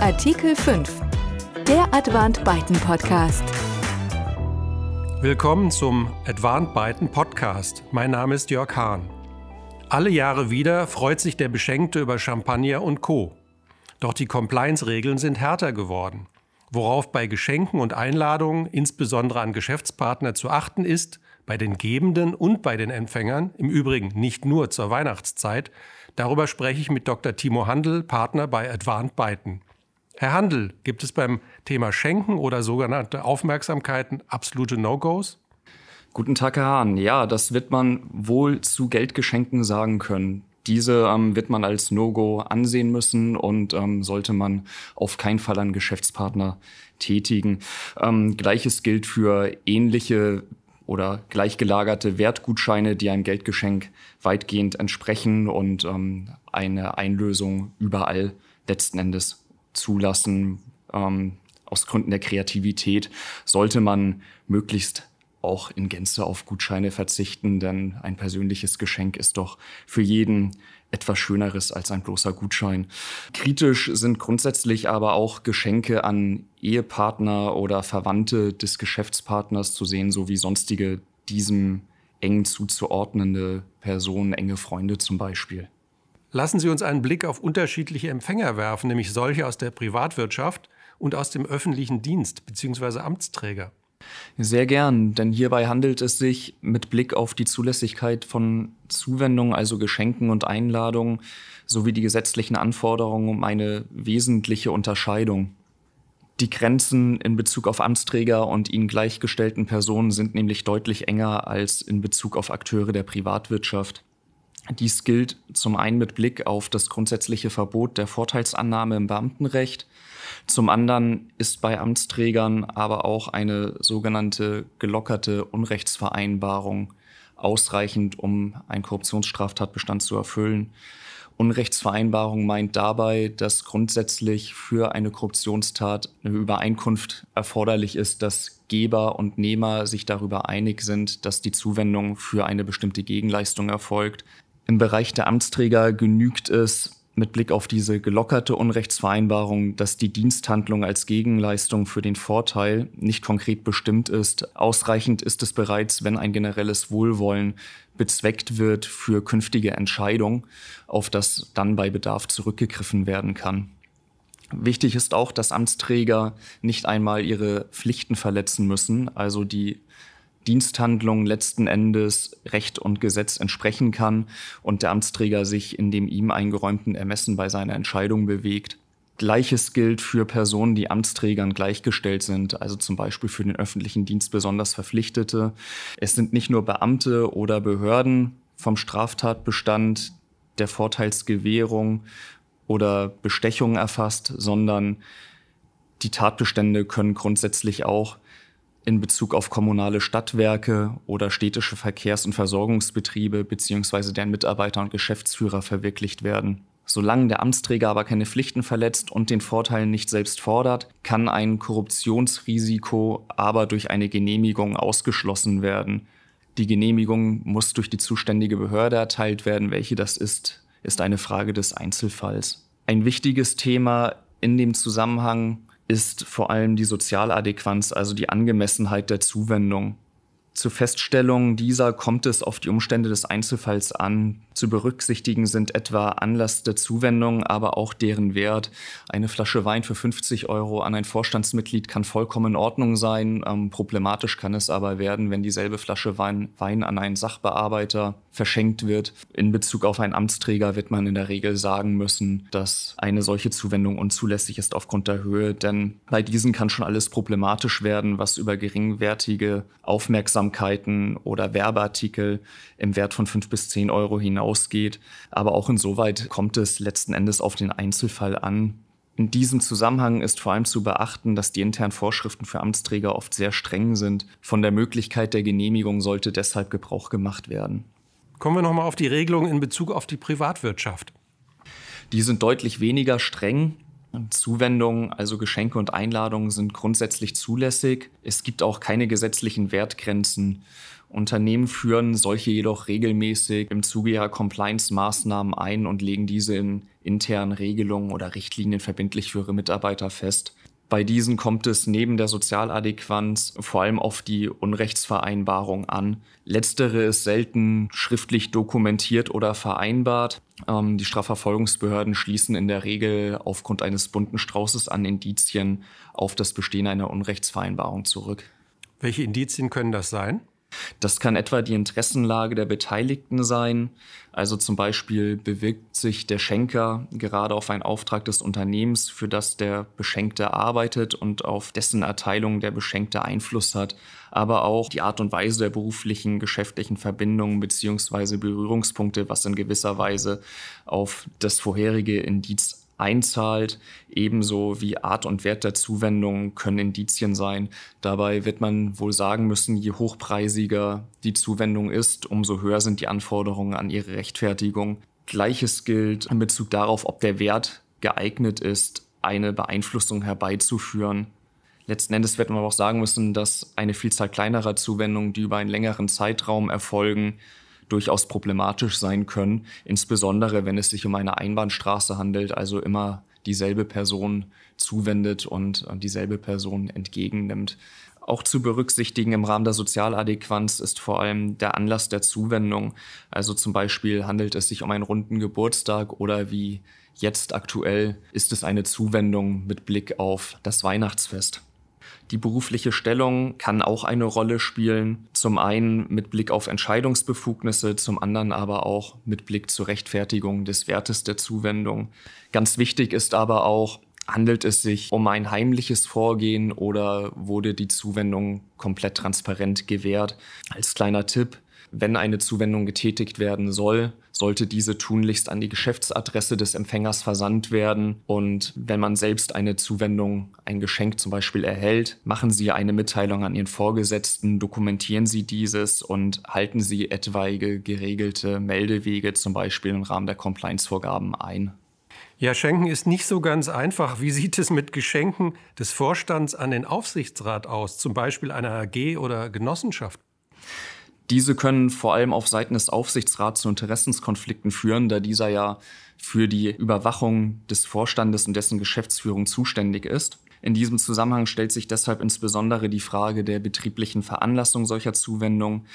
Artikel 5. Der Advant Byten Podcast. Willkommen zum Advant Byten Podcast. Mein Name ist Jörg Hahn. Alle Jahre wieder freut sich der Beschenkte über Champagner und Co. Doch die Compliance-Regeln sind härter geworden. Worauf bei Geschenken und Einladungen, insbesondere an Geschäftspartner, zu achten ist, bei den Gebenden und bei den Empfängern, im Übrigen nicht nur zur Weihnachtszeit, darüber spreche ich mit Dr. Timo Handel, Partner bei Advant Byten. Herr Handel, gibt es beim Thema Schenken oder sogenannte Aufmerksamkeiten absolute No-Gos? Guten Tag, Herr Hahn. Ja, das wird man wohl zu Geldgeschenken sagen können. Diese ähm, wird man als No-Go ansehen müssen und ähm, sollte man auf keinen Fall an Geschäftspartner tätigen. Ähm, Gleiches gilt für ähnliche oder gleichgelagerte Wertgutscheine, die einem Geldgeschenk weitgehend entsprechen und ähm, eine Einlösung überall letzten Endes zulassen. Ähm, aus Gründen der Kreativität sollte man möglichst auch in Gänze auf Gutscheine verzichten, denn ein persönliches Geschenk ist doch für jeden etwas Schöneres als ein bloßer Gutschein. Kritisch sind grundsätzlich aber auch Geschenke an Ehepartner oder Verwandte des Geschäftspartners zu sehen, sowie sonstige diesem eng zuzuordnende Personen, enge Freunde zum Beispiel. Lassen Sie uns einen Blick auf unterschiedliche Empfänger werfen, nämlich solche aus der Privatwirtschaft und aus dem öffentlichen Dienst bzw. Amtsträger. Sehr gern, denn hierbei handelt es sich mit Blick auf die Zulässigkeit von Zuwendungen, also Geschenken und Einladungen, sowie die gesetzlichen Anforderungen um eine wesentliche Unterscheidung. Die Grenzen in Bezug auf Amtsträger und ihnen gleichgestellten Personen sind nämlich deutlich enger als in Bezug auf Akteure der Privatwirtschaft. Dies gilt zum einen mit Blick auf das grundsätzliche Verbot der Vorteilsannahme im Beamtenrecht, zum anderen ist bei Amtsträgern aber auch eine sogenannte gelockerte Unrechtsvereinbarung ausreichend, um einen Korruptionsstraftatbestand zu erfüllen. Unrechtsvereinbarung meint dabei, dass grundsätzlich für eine Korruptionstat eine Übereinkunft erforderlich ist, dass Geber und Nehmer sich darüber einig sind, dass die Zuwendung für eine bestimmte Gegenleistung erfolgt. Im Bereich der Amtsträger genügt es, mit Blick auf diese gelockerte Unrechtsvereinbarung, dass die Diensthandlung als Gegenleistung für den Vorteil nicht konkret bestimmt ist. Ausreichend ist es bereits, wenn ein generelles Wohlwollen bezweckt wird für künftige Entscheidungen, auf das dann bei Bedarf zurückgegriffen werden kann. Wichtig ist auch, dass Amtsträger nicht einmal ihre Pflichten verletzen müssen, also die Diensthandlung letzten Endes Recht und Gesetz entsprechen kann und der Amtsträger sich in dem ihm eingeräumten Ermessen bei seiner Entscheidung bewegt. Gleiches gilt für Personen, die Amtsträgern gleichgestellt sind, also zum Beispiel für den öffentlichen Dienst besonders Verpflichtete. Es sind nicht nur Beamte oder Behörden vom Straftatbestand der Vorteilsgewährung oder Bestechung erfasst, sondern die Tatbestände können grundsätzlich auch in Bezug auf kommunale Stadtwerke oder städtische Verkehrs- und Versorgungsbetriebe bzw. deren Mitarbeiter und Geschäftsführer verwirklicht werden. Solange der Amtsträger aber keine Pflichten verletzt und den Vorteil nicht selbst fordert, kann ein Korruptionsrisiko aber durch eine Genehmigung ausgeschlossen werden. Die Genehmigung muss durch die zuständige Behörde erteilt werden. Welche das ist, ist eine Frage des Einzelfalls. Ein wichtiges Thema in dem Zusammenhang ist vor allem die Sozialadäquanz, also die Angemessenheit der Zuwendung. Zur Feststellung dieser kommt es auf die Umstände des Einzelfalls an. Zu berücksichtigen sind etwa Anlass der Zuwendung, aber auch deren Wert. Eine Flasche Wein für 50 Euro an ein Vorstandsmitglied kann vollkommen in Ordnung sein. Ähm, problematisch kann es aber werden, wenn dieselbe Flasche Wein, Wein an einen Sachbearbeiter verschenkt wird. In Bezug auf einen Amtsträger wird man in der Regel sagen müssen, dass eine solche Zuwendung unzulässig ist aufgrund der Höhe, denn bei diesen kann schon alles problematisch werden, was über geringwertige Aufmerksamkeiten oder Werbeartikel im Wert von 5 bis 10 Euro hinaus ausgeht. Aber auch insoweit kommt es letzten Endes auf den Einzelfall an. In diesem Zusammenhang ist vor allem zu beachten, dass die internen Vorschriften für Amtsträger oft sehr streng sind. Von der Möglichkeit der Genehmigung sollte deshalb Gebrauch gemacht werden. Kommen wir nochmal auf die Regelungen in Bezug auf die Privatwirtschaft. Die sind deutlich weniger streng. Zuwendungen, also Geschenke und Einladungen sind grundsätzlich zulässig. Es gibt auch keine gesetzlichen Wertgrenzen. Unternehmen führen solche jedoch regelmäßig im Zuge ihrer Compliance-Maßnahmen ein und legen diese in internen Regelungen oder Richtlinien verbindlich für ihre Mitarbeiter fest. Bei diesen kommt es neben der Sozialadäquanz vor allem auf die Unrechtsvereinbarung an. Letztere ist selten schriftlich dokumentiert oder vereinbart. Ähm, die Strafverfolgungsbehörden schließen in der Regel aufgrund eines bunten Straußes an Indizien auf das Bestehen einer Unrechtsvereinbarung zurück. Welche Indizien können das sein? Das kann etwa die Interessenlage der Beteiligten sein. Also zum Beispiel bewirkt sich der Schenker gerade auf einen Auftrag des Unternehmens, für das der Beschenkte arbeitet und auf dessen Erteilung der Beschenkte Einfluss hat. Aber auch die Art und Weise der beruflichen, geschäftlichen Verbindungen bzw. Berührungspunkte, was in gewisser Weise auf das vorherige Indiz einzahlt, ebenso wie Art und Wert der Zuwendung können Indizien sein. Dabei wird man wohl sagen müssen, je hochpreisiger die Zuwendung ist, umso höher sind die Anforderungen an ihre Rechtfertigung. Gleiches gilt in Bezug darauf, ob der Wert geeignet ist, eine Beeinflussung herbeizuführen. Letzten Endes wird man auch sagen müssen, dass eine Vielzahl kleinerer Zuwendungen, die über einen längeren Zeitraum erfolgen, durchaus problematisch sein können, insbesondere wenn es sich um eine Einbahnstraße handelt, also immer dieselbe Person zuwendet und dieselbe Person entgegennimmt. Auch zu berücksichtigen im Rahmen der Sozialadäquanz ist vor allem der Anlass der Zuwendung. Also zum Beispiel handelt es sich um einen runden Geburtstag oder wie jetzt aktuell ist es eine Zuwendung mit Blick auf das Weihnachtsfest. Die berufliche Stellung kann auch eine Rolle spielen. Zum einen mit Blick auf Entscheidungsbefugnisse, zum anderen aber auch mit Blick zur Rechtfertigung des Wertes der Zuwendung. Ganz wichtig ist aber auch, handelt es sich um ein heimliches Vorgehen oder wurde die Zuwendung komplett transparent gewährt? Als kleiner Tipp, wenn eine Zuwendung getätigt werden soll, sollte diese tunlichst an die Geschäftsadresse des Empfängers versandt werden. Und wenn man selbst eine Zuwendung, ein Geschenk zum Beispiel erhält, machen Sie eine Mitteilung an Ihren Vorgesetzten, dokumentieren Sie dieses und halten Sie etwaige geregelte Meldewege zum Beispiel im Rahmen der Compliance-Vorgaben ein. Ja, Schenken ist nicht so ganz einfach. Wie sieht es mit Geschenken des Vorstands an den Aufsichtsrat aus, zum Beispiel einer AG oder Genossenschaft? Diese können vor allem auf Seiten des Aufsichtsrats zu Interessenskonflikten führen, da dieser ja für die Überwachung des Vorstandes und dessen Geschäftsführung zuständig ist. In diesem Zusammenhang stellt sich deshalb insbesondere die Frage der betrieblichen Veranlassung solcher Zuwendungen.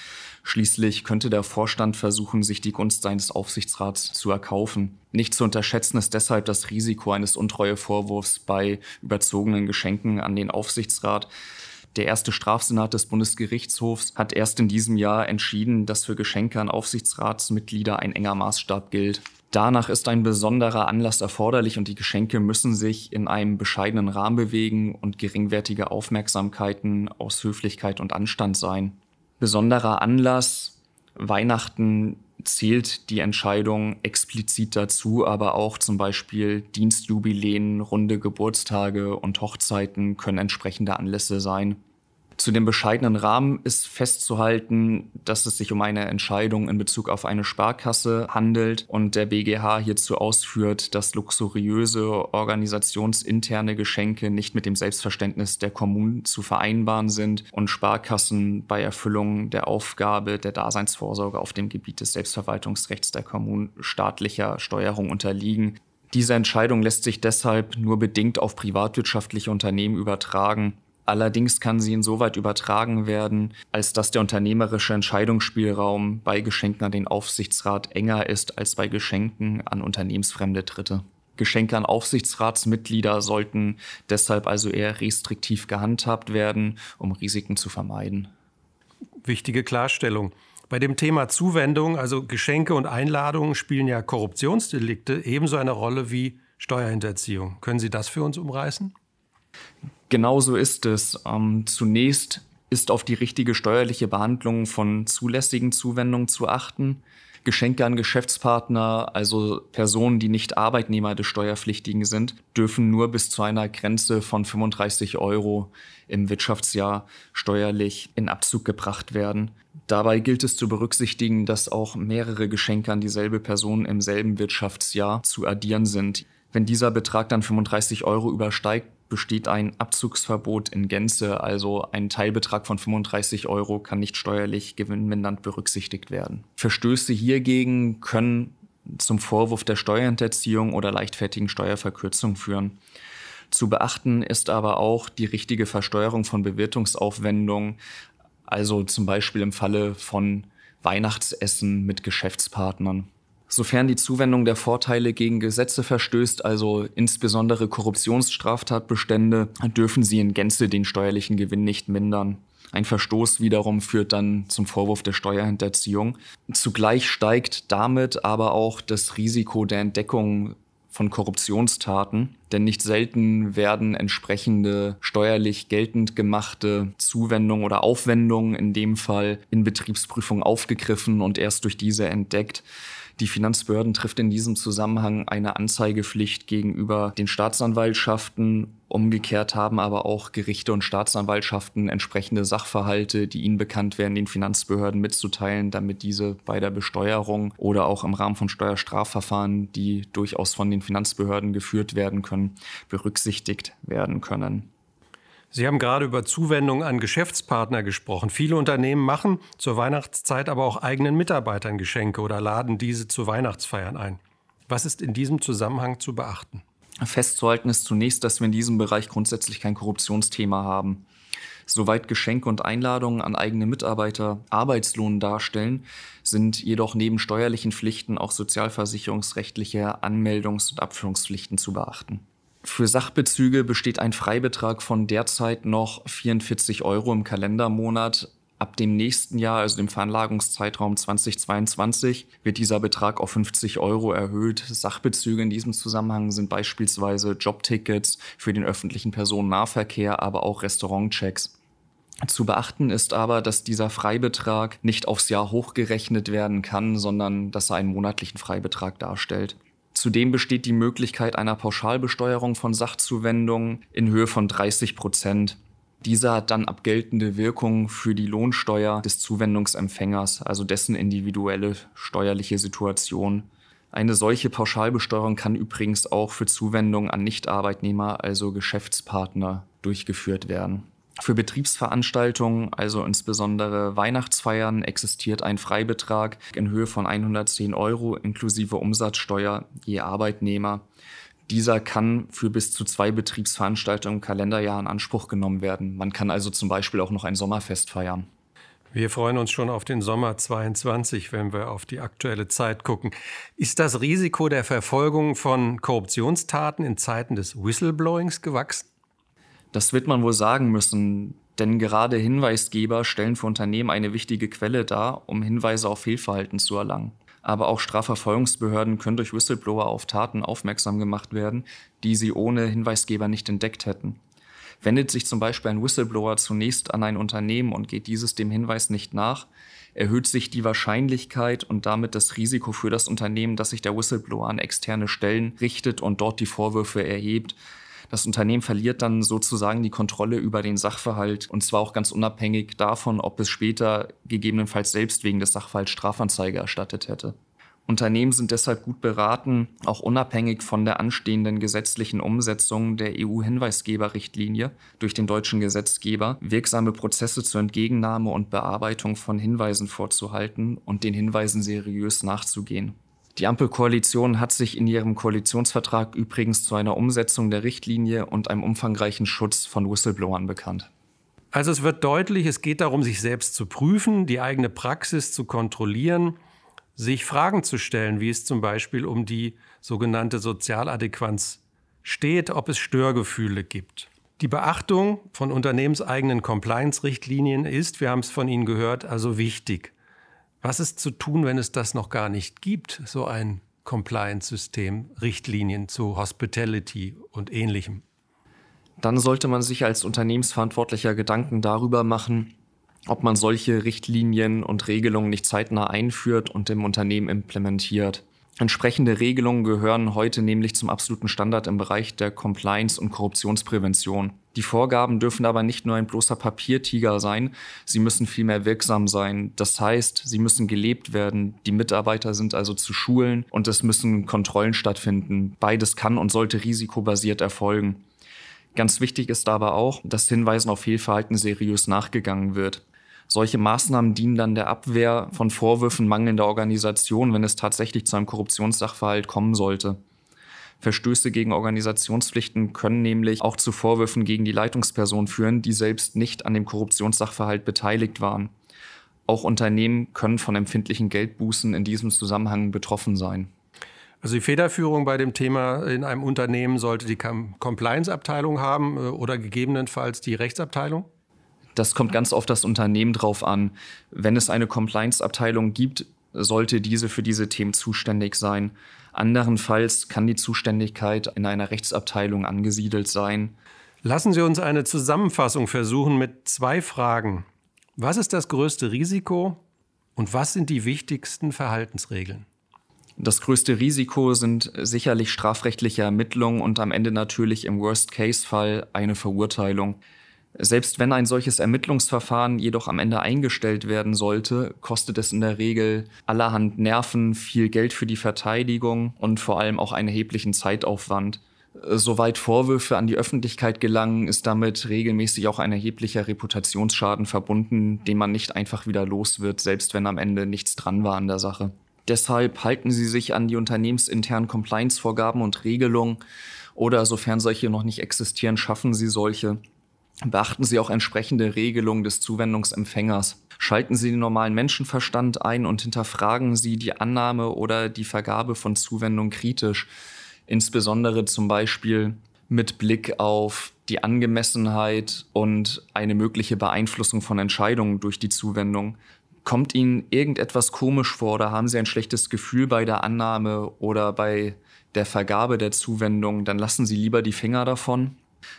Schließlich könnte der Vorstand versuchen, sich die Gunst seines Aufsichtsrats zu erkaufen. Nicht zu unterschätzen ist deshalb das Risiko eines Untreuevorwurfs bei überzogenen Geschenken an den Aufsichtsrat. Der erste Strafsenat des Bundesgerichtshofs hat erst in diesem Jahr entschieden, dass für Geschenke an Aufsichtsratsmitglieder ein enger Maßstab gilt. Danach ist ein besonderer Anlass erforderlich und die Geschenke müssen sich in einem bescheidenen Rahmen bewegen und geringwertige Aufmerksamkeiten aus Höflichkeit und Anstand sein. Besonderer Anlass Weihnachten zählt die Entscheidung explizit dazu, aber auch zum Beispiel Dienstjubiläen, runde Geburtstage und Hochzeiten können entsprechende Anlässe sein. Zu dem bescheidenen Rahmen ist festzuhalten, dass es sich um eine Entscheidung in Bezug auf eine Sparkasse handelt und der BGH hierzu ausführt, dass luxuriöse organisationsinterne Geschenke nicht mit dem Selbstverständnis der Kommunen zu vereinbaren sind und Sparkassen bei Erfüllung der Aufgabe der Daseinsvorsorge auf dem Gebiet des Selbstverwaltungsrechts der Kommunen staatlicher Steuerung unterliegen. Diese Entscheidung lässt sich deshalb nur bedingt auf privatwirtschaftliche Unternehmen übertragen Allerdings kann sie insoweit übertragen werden, als dass der unternehmerische Entscheidungsspielraum bei Geschenken an den Aufsichtsrat enger ist als bei Geschenken an unternehmensfremde Dritte. Geschenke an Aufsichtsratsmitglieder sollten deshalb also eher restriktiv gehandhabt werden, um Risiken zu vermeiden. Wichtige Klarstellung. Bei dem Thema Zuwendung, also Geschenke und Einladungen, spielen ja Korruptionsdelikte ebenso eine Rolle wie Steuerhinterziehung. Können Sie das für uns umreißen? Genauso ist es. Ähm, zunächst ist auf die richtige steuerliche Behandlung von zulässigen Zuwendungen zu achten. Geschenke an Geschäftspartner, also Personen, die nicht Arbeitnehmer des Steuerpflichtigen sind, dürfen nur bis zu einer Grenze von 35 Euro im Wirtschaftsjahr steuerlich in Abzug gebracht werden. Dabei gilt es zu berücksichtigen, dass auch mehrere Geschenke an dieselbe Person im selben Wirtschaftsjahr zu addieren sind. Wenn dieser Betrag dann 35 Euro übersteigt, besteht ein Abzugsverbot in Gänze, also ein Teilbetrag von 35 Euro kann nicht steuerlich gewinnmindernd berücksichtigt werden. Verstöße hiergegen können zum Vorwurf der Steuerhinterziehung oder leichtfertigen Steuerverkürzung führen. Zu beachten ist aber auch die richtige Versteuerung von Bewirtungsaufwendungen, also zum Beispiel im Falle von Weihnachtsessen mit Geschäftspartnern. Sofern die Zuwendung der Vorteile gegen Gesetze verstößt, also insbesondere Korruptionsstraftatbestände, dürfen sie in Gänze den steuerlichen Gewinn nicht mindern. Ein Verstoß wiederum führt dann zum Vorwurf der Steuerhinterziehung. Zugleich steigt damit aber auch das Risiko der Entdeckung von Korruptionstaten, denn nicht selten werden entsprechende steuerlich geltend gemachte Zuwendungen oder Aufwendungen in dem Fall in Betriebsprüfung aufgegriffen und erst durch diese entdeckt. Die Finanzbehörden trifft in diesem Zusammenhang eine Anzeigepflicht gegenüber den Staatsanwaltschaften. Umgekehrt haben aber auch Gerichte und Staatsanwaltschaften entsprechende Sachverhalte, die ihnen bekannt werden, den Finanzbehörden mitzuteilen, damit diese bei der Besteuerung oder auch im Rahmen von Steuerstrafverfahren, die durchaus von den Finanzbehörden geführt werden können, berücksichtigt werden können. Sie haben gerade über Zuwendung an Geschäftspartner gesprochen. Viele Unternehmen machen zur Weihnachtszeit aber auch eigenen Mitarbeitern Geschenke oder laden diese zu Weihnachtsfeiern ein. Was ist in diesem Zusammenhang zu beachten? Festzuhalten ist zunächst, dass wir in diesem Bereich grundsätzlich kein Korruptionsthema haben. Soweit Geschenke und Einladungen an eigene Mitarbeiter Arbeitslohn darstellen, sind jedoch neben steuerlichen Pflichten auch sozialversicherungsrechtliche Anmeldungs- und Abführungspflichten zu beachten. Für Sachbezüge besteht ein Freibetrag von derzeit noch 44 Euro im Kalendermonat. Ab dem nächsten Jahr, also dem Veranlagungszeitraum 2022, wird dieser Betrag auf 50 Euro erhöht. Sachbezüge in diesem Zusammenhang sind beispielsweise Jobtickets für den öffentlichen Personennahverkehr, aber auch Restaurantchecks. Zu beachten ist aber, dass dieser Freibetrag nicht aufs Jahr hochgerechnet werden kann, sondern dass er einen monatlichen Freibetrag darstellt. Zudem besteht die Möglichkeit einer Pauschalbesteuerung von Sachzuwendungen in Höhe von 30 Prozent. Dieser hat dann abgeltende Wirkung für die Lohnsteuer des Zuwendungsempfängers, also dessen individuelle steuerliche Situation. Eine solche Pauschalbesteuerung kann übrigens auch für Zuwendungen an Nichtarbeitnehmer, also Geschäftspartner, durchgeführt werden. Für Betriebsveranstaltungen, also insbesondere Weihnachtsfeiern, existiert ein Freibetrag in Höhe von 110 Euro inklusive Umsatzsteuer je Arbeitnehmer. Dieser kann für bis zu zwei Betriebsveranstaltungen im Kalenderjahr in Anspruch genommen werden. Man kann also zum Beispiel auch noch ein Sommerfest feiern. Wir freuen uns schon auf den Sommer 22, wenn wir auf die aktuelle Zeit gucken. Ist das Risiko der Verfolgung von Korruptionstaten in Zeiten des Whistleblowings gewachsen? Das wird man wohl sagen müssen, denn gerade Hinweisgeber stellen für Unternehmen eine wichtige Quelle dar, um Hinweise auf Fehlverhalten zu erlangen. Aber auch Strafverfolgungsbehörden können durch Whistleblower auf Taten aufmerksam gemacht werden, die sie ohne Hinweisgeber nicht entdeckt hätten. Wendet sich zum Beispiel ein Whistleblower zunächst an ein Unternehmen und geht dieses dem Hinweis nicht nach, erhöht sich die Wahrscheinlichkeit und damit das Risiko für das Unternehmen, dass sich der Whistleblower an externe Stellen richtet und dort die Vorwürfe erhebt, das Unternehmen verliert dann sozusagen die Kontrolle über den Sachverhalt und zwar auch ganz unabhängig davon, ob es später gegebenenfalls selbst wegen des Sachverhalts Strafanzeige erstattet hätte. Unternehmen sind deshalb gut beraten, auch unabhängig von der anstehenden gesetzlichen Umsetzung der EU-Hinweisgeberrichtlinie durch den deutschen Gesetzgeber, wirksame Prozesse zur Entgegennahme und Bearbeitung von Hinweisen vorzuhalten und den Hinweisen seriös nachzugehen. Die Ampelkoalition hat sich in ihrem Koalitionsvertrag übrigens zu einer Umsetzung der Richtlinie und einem umfangreichen Schutz von Whistleblowern bekannt. Also es wird deutlich, es geht darum, sich selbst zu prüfen, die eigene Praxis zu kontrollieren, sich Fragen zu stellen, wie es zum Beispiel um die sogenannte Sozialadäquanz steht, ob es Störgefühle gibt. Die Beachtung von unternehmenseigenen Compliance-Richtlinien ist, wir haben es von Ihnen gehört, also wichtig. Was ist zu tun, wenn es das noch gar nicht gibt, so ein Compliance-System, Richtlinien zu Hospitality und ähnlichem? Dann sollte man sich als Unternehmensverantwortlicher Gedanken darüber machen, ob man solche Richtlinien und Regelungen nicht zeitnah einführt und im Unternehmen implementiert. Entsprechende Regelungen gehören heute nämlich zum absoluten Standard im Bereich der Compliance und Korruptionsprävention. Die Vorgaben dürfen aber nicht nur ein bloßer Papiertiger sein, sie müssen vielmehr wirksam sein. Das heißt, sie müssen gelebt werden, die Mitarbeiter sind also zu schulen und es müssen Kontrollen stattfinden. Beides kann und sollte risikobasiert erfolgen. Ganz wichtig ist aber auch, dass Hinweisen auf Fehlverhalten seriös nachgegangen wird. Solche Maßnahmen dienen dann der Abwehr von Vorwürfen mangelnder Organisation, wenn es tatsächlich zu einem Korruptionssachverhalt kommen sollte. Verstöße gegen Organisationspflichten können nämlich auch zu Vorwürfen gegen die Leitungsperson führen, die selbst nicht an dem Korruptionssachverhalt beteiligt waren. Auch Unternehmen können von empfindlichen Geldbußen in diesem Zusammenhang betroffen sein. Also die Federführung bei dem Thema in einem Unternehmen sollte die Compliance-Abteilung haben äh, oder gegebenenfalls die Rechtsabteilung? Das kommt ganz auf das Unternehmen drauf an. Wenn es eine Compliance-Abteilung gibt, sollte diese für diese Themen zuständig sein. Anderenfalls kann die Zuständigkeit in einer Rechtsabteilung angesiedelt sein. Lassen Sie uns eine Zusammenfassung versuchen mit zwei Fragen. Was ist das größte Risiko und was sind die wichtigsten Verhaltensregeln? Das größte Risiko sind sicherlich strafrechtliche Ermittlungen und am Ende natürlich im Worst-Case-Fall eine Verurteilung. Selbst wenn ein solches Ermittlungsverfahren jedoch am Ende eingestellt werden sollte, kostet es in der Regel allerhand Nerven, viel Geld für die Verteidigung und vor allem auch einen erheblichen Zeitaufwand. Soweit Vorwürfe an die Öffentlichkeit gelangen, ist damit regelmäßig auch ein erheblicher Reputationsschaden verbunden, den man nicht einfach wieder los wird, selbst wenn am Ende nichts dran war an der Sache. Deshalb halten Sie sich an die unternehmensinternen Compliance-Vorgaben und Regelungen oder sofern solche noch nicht existieren, schaffen Sie solche Beachten Sie auch entsprechende Regelungen des Zuwendungsempfängers. Schalten Sie den normalen Menschenverstand ein und hinterfragen Sie die Annahme oder die Vergabe von Zuwendung kritisch. Insbesondere zum Beispiel mit Blick auf die Angemessenheit und eine mögliche Beeinflussung von Entscheidungen durch die Zuwendung. Kommt Ihnen irgendetwas komisch vor oder haben Sie ein schlechtes Gefühl bei der Annahme oder bei der Vergabe der Zuwendung, dann lassen Sie lieber die Finger davon.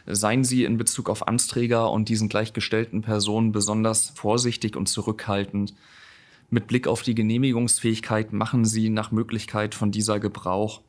Seien Sie in Bezug auf Amtsträger und diesen gleichgestellten Personen besonders vorsichtig und zurückhaltend. Mit Blick auf die Genehmigungsfähigkeit machen Sie nach Möglichkeit von dieser Gebrauch.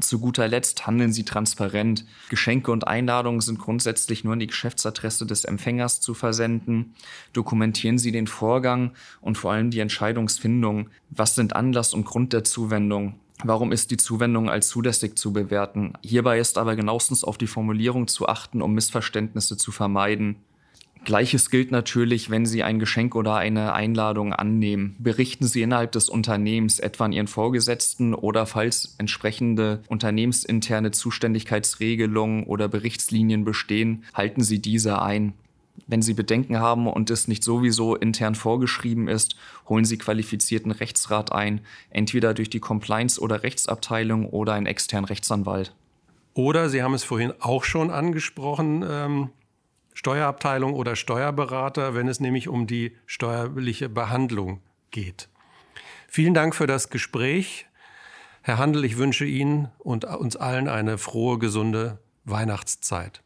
Zu guter Letzt handeln Sie transparent. Geschenke und Einladungen sind grundsätzlich nur an die Geschäftsadresse des Empfängers zu versenden. Dokumentieren Sie den Vorgang und vor allem die Entscheidungsfindung. Was sind Anlass und Grund der Zuwendung? Warum ist die Zuwendung als zulässig zu bewerten? Hierbei ist aber genauestens auf die Formulierung zu achten, um Missverständnisse zu vermeiden. Gleiches gilt natürlich, wenn Sie ein Geschenk oder eine Einladung annehmen. Berichten Sie innerhalb des Unternehmens, etwa an Ihren Vorgesetzten oder falls entsprechende unternehmensinterne Zuständigkeitsregelungen oder Berichtslinien bestehen, halten Sie diese ein. Wenn Sie Bedenken haben und es nicht sowieso intern vorgeschrieben ist, holen Sie qualifizierten Rechtsrat ein, entweder durch die Compliance- oder Rechtsabteilung oder einen externen Rechtsanwalt. Oder Sie haben es vorhin auch schon angesprochen, ähm, Steuerabteilung oder Steuerberater, wenn es nämlich um die steuerliche Behandlung geht. Vielen Dank für das Gespräch. Herr Handel, ich wünsche Ihnen und uns allen eine frohe, gesunde Weihnachtszeit.